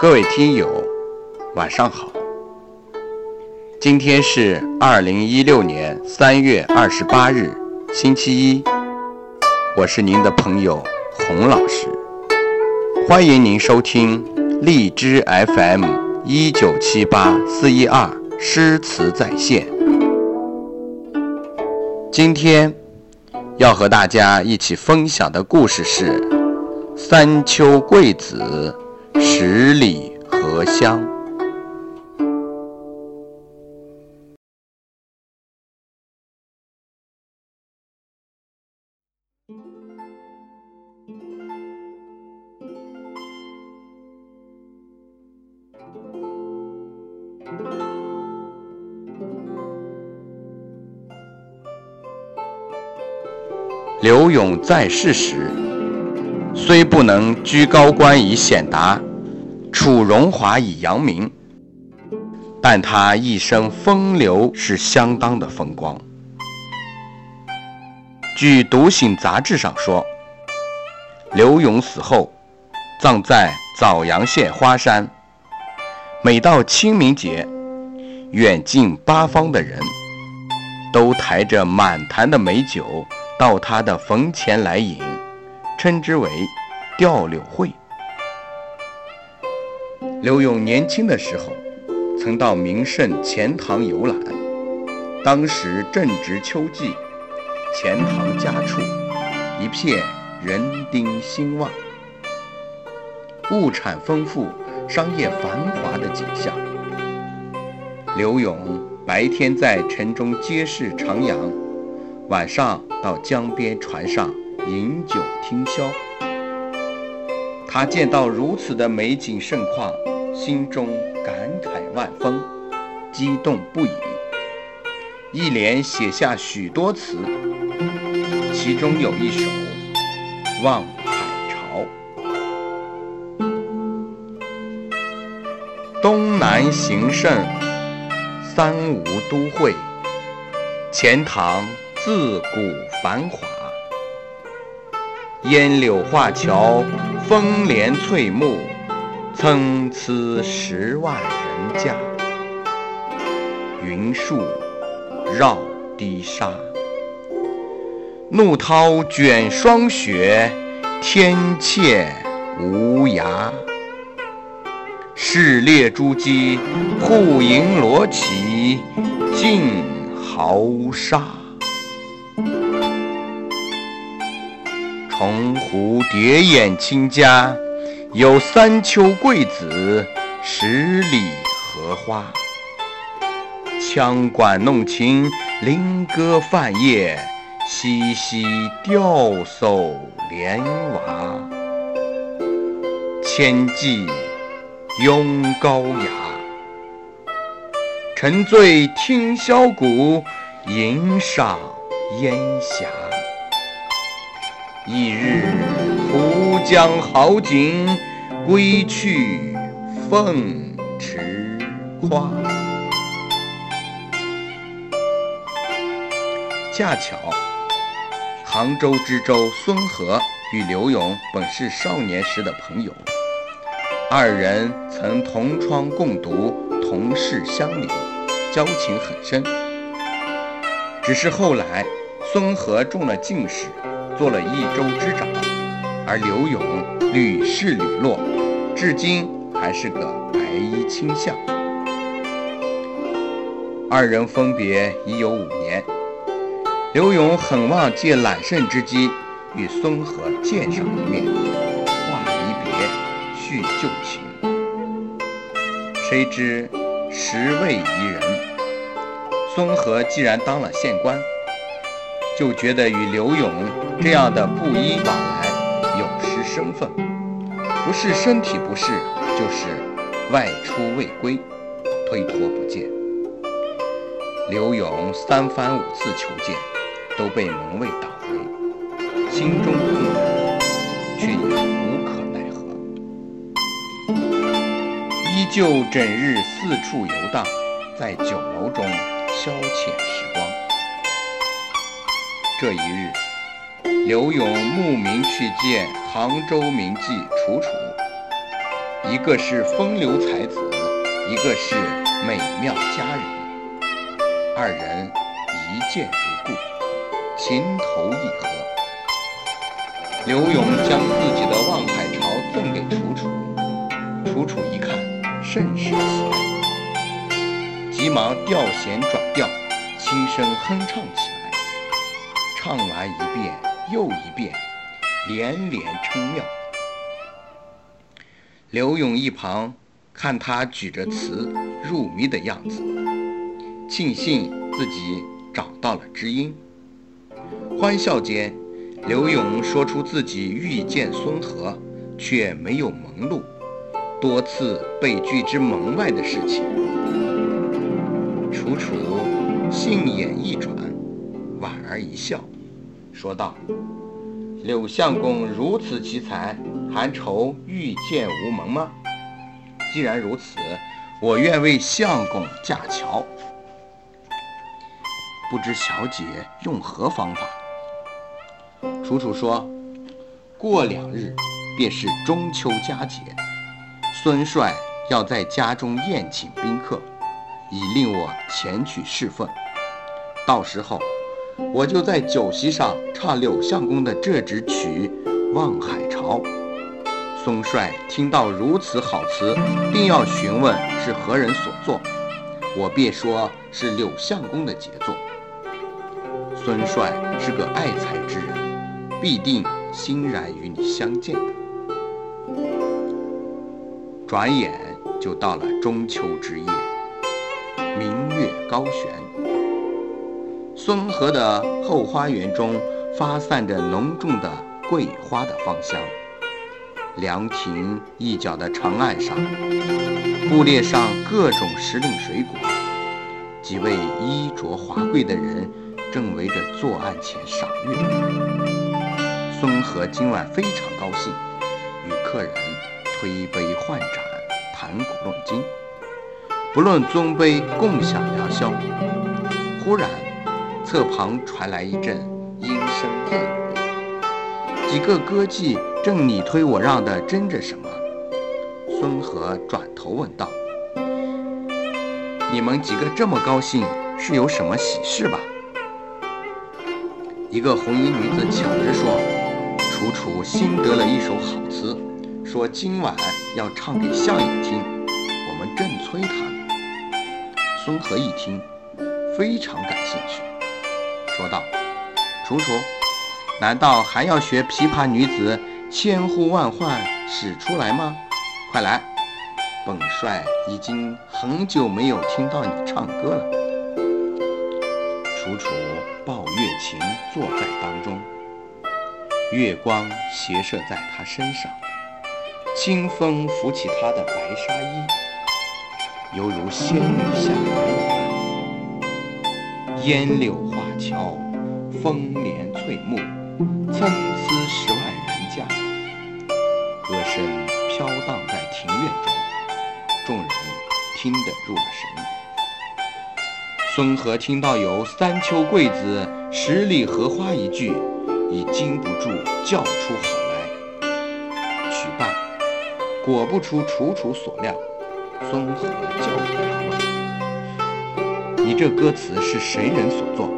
各位听友，晚上好。今天是二零一六年三月二十八日，星期一。我是您的朋友洪老师，欢迎您收听荔枝 FM 一九七八四一二诗词在线。今天要和大家一起分享的故事是《三秋桂子，十里荷香》。刘永在世时，虽不能居高官以显达，处荣华以扬名，但他一生风流是相当的风光。据《独醒》杂志上说，刘永死后，葬在枣阳县花山。每到清明节，远近八方的人都抬着满坛的美酒。到他的坟前来饮，称之为吊柳会。刘永年轻的时候，曾到名胜钱塘游览，当时正值秋季，钱塘佳处，一片人丁兴旺，物产丰富，商业繁华的景象。刘永白天在城中街市徜徉。晚上到江边船上饮酒听箫，他见到如此的美景盛况，心中感慨万分，激动不已，一连写下许多词，其中有一首《望海潮》：东南形胜，三吴都会，钱塘。自古繁华，烟柳画桥，风帘翠幕，参差十万人家。云树绕堤沙，怒涛卷霜雪，天堑无涯。市列珠玑，户盈罗绮，尽豪沙。从湖叠眼亲家，有三秋桂子，十里荷花。羌管弄琴，菱歌泛夜，嬉嬉钓叟莲娃。千骑拥高牙，沉醉听箫鼓，吟赏烟霞。一日湖江好景，归去凤池夸。恰巧，杭州知州孙和与刘永本是少年时的朋友，二人曾同窗共读，同事相邻，交情很深。只是后来，孙和中了进士。做了益州之长，而刘永屡试屡落，至今还是个白衣卿相。二人分别已有五年，刘永很望借揽胜之机与孙和见上一面，话离别，叙旧情。谁知时未宜人，孙和既然当了县官。就觉得与刘勇这样的布衣往来有失身份，不是身体不适，就是外出未归，推脱不见。刘勇三番五次求见，都被门卫挡回，心中痛苦，却也无可奈何，依旧整日四处游荡，在酒楼中消遣时光。这一日，刘永慕名去见杭州名妓楚楚，一个是风流才子，一个是美妙佳人，二人一见如故，情投意合。刘永将自己的望海潮赠给楚楚，楚楚一看，甚是喜爱，急忙调弦转调，轻声哼唱起来，唱完一遍又一遍，连连称妙。刘勇一旁看他举着词入迷的样子，庆幸自己找到了知音。欢笑间，刘勇说出自己遇见孙和却没有蒙路，多次被拒之门外的事情。楚楚杏眼一转，莞尔一笑，说道：“柳相公如此奇才。”还愁遇见无门吗？既然如此，我愿为相公架桥。不知小姐用何方法？楚楚说：“过两日便是中秋佳节，孙帅要在家中宴请宾客，以令我前去侍奉。到时候，我就在酒席上唱柳相公的这支曲《望海潮》。”孙帅听到如此好词，定要询问是何人所作，我便说是柳相公的杰作。孙帅是个爱才之人，必定欣然与你相见的。转眼就到了中秋之夜，明月高悬，孙河的后花园中发散着浓重的桂花的芳香。凉亭一角的长案上，布列上各种时令水果，几位衣着华贵的人正围着坐案前赏月。孙和今晚非常高兴，与客人推杯换盏，谈古论今，不论尊卑，共享良宵。忽然，侧旁传来一阵莺声燕语，几个歌妓。正你推我让的争着什么？孙和转头问道：“你们几个这么高兴，是有什么喜事吧？”一个红衣女子抢着说：“楚楚新得了一首好词，说今晚要唱给相爷听，我们正催他。”孙和一听，非常感兴趣，说道：“楚楚，难道还要学琵琶女子？”千呼万唤使出来吗？快来！本帅已经很久没有听到你唱歌了。楚楚抱月琴坐在当中，月光斜射在她身上，清风拂起她的白纱衣，犹如仙女下凡一般。烟柳画桥，风帘翠幕，参差十万人家。歌声飘荡在庭院中，众人听得入了神。孙和听到有“三秋桂子，十里荷花”一句，已禁不住叫出好来。曲罢，果不出楚楚所料，孙和叫住他问：“你这歌词是谁人所作？”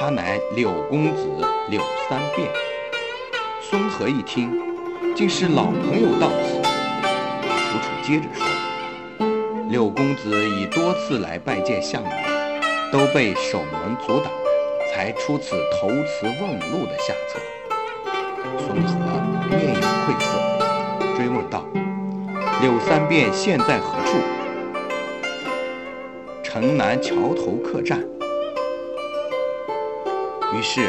他乃柳公子柳三变。孙和一听，竟是老朋友到此。楚楚接着说：“柳公子已多次来拜见相爷，都被守门阻挡，才出此投词问路的下策。”孙和面有愧色，追问道：“柳三变现在何处？”城南桥头客栈。于是，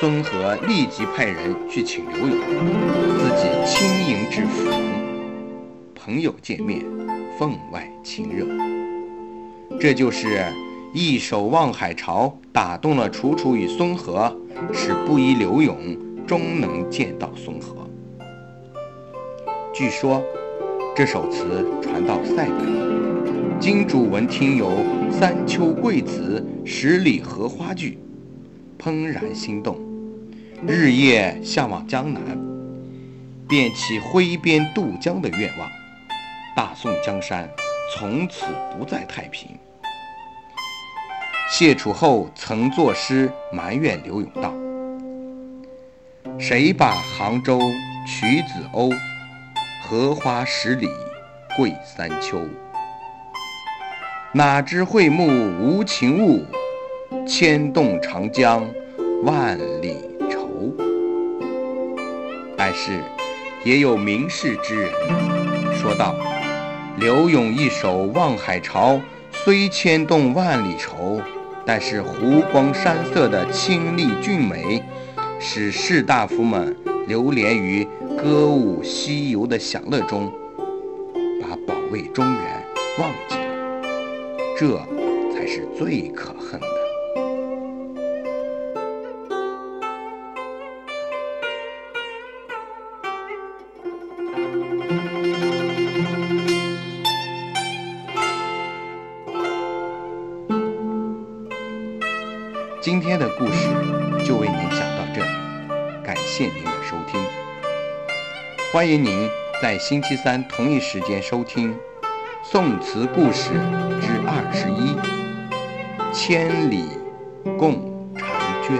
孙和立即派人去请刘勇，自己亲迎至府，朋友见面，分外亲热。这就是一首《望海潮》打动了楚楚与孙和，使布衣刘勇终能见到孙和。据说，这首词传到塞北，金主闻听有“三秋桂子，十里荷花”句。怦然心动，日夜向往江南，便起挥鞭渡江的愿望。大宋江山从此不再太平。谢楚后曾作诗埋怨刘永道：“谁把杭州取子欧？荷花十里桂三秋。哪知会幕无情物，牵动长江万里愁。”但是，也有明士之人说道：“刘永一首《望海潮》，虽牵动万里愁。”但是湖光山色的清丽俊美，使士大夫们流连于歌舞西游的享乐中，把保卫中原忘记了，这才是最可恨的。今天的故事就为您讲到这里，感谢您的收听。欢迎您在星期三同一时间收听《宋词故事之二十一：千里共婵娟》。